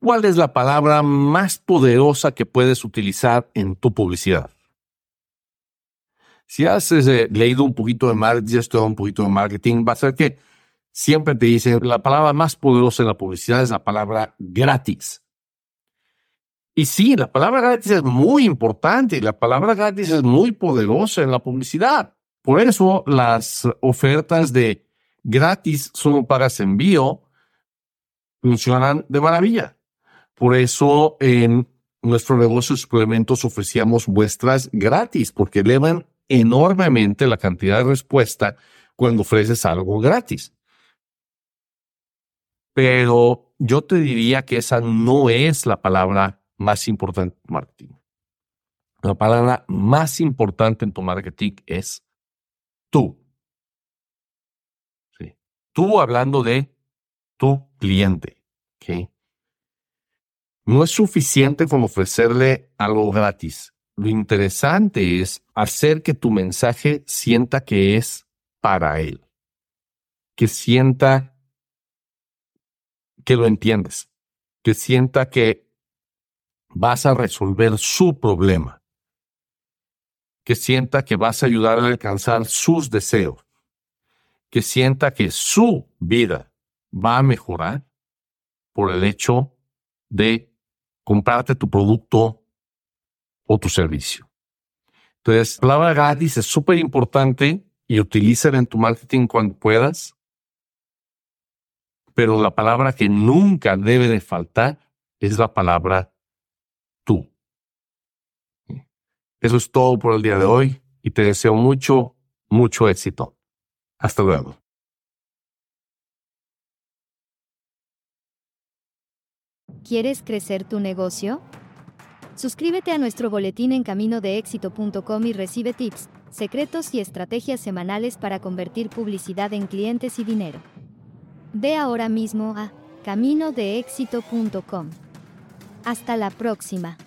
¿Cuál es la palabra más poderosa que puedes utilizar en tu publicidad? Si has eh, leído un poquito de marketing, un poquito de marketing, va a ser que siempre te dicen la palabra más poderosa en la publicidad es la palabra gratis. Y sí, la palabra gratis es muy importante la palabra gratis es muy poderosa en la publicidad. Por eso las ofertas de gratis solo pagas envío funcionan de maravilla. Por eso en nuestro negocio de suplementos ofrecíamos muestras gratis porque elevan enormemente la cantidad de respuesta cuando ofreces algo gratis. Pero yo te diría que esa no es la palabra más importante en marketing. La palabra más importante en tu marketing es tú. Tú hablando de tu cliente. No es suficiente con ofrecerle algo gratis. Lo interesante es hacer que tu mensaje sienta que es para él. Que sienta que lo entiendes. Que sienta que vas a resolver su problema. Que sienta que vas a ayudar a alcanzar sus deseos. Que sienta que su vida va a mejorar por el hecho de comprarte tu producto o tu servicio. Entonces, la palabra gratis es súper importante y utilízala en tu marketing cuando puedas. Pero la palabra que nunca debe de faltar es la palabra tú. Eso es todo por el día de hoy y te deseo mucho, mucho éxito. Hasta luego. ¿Quieres crecer tu negocio? Suscríbete a nuestro boletín en caminodeéxito.com y recibe tips, secretos y estrategias semanales para convertir publicidad en clientes y dinero. Ve ahora mismo a caminodeéxito.com. Hasta la próxima.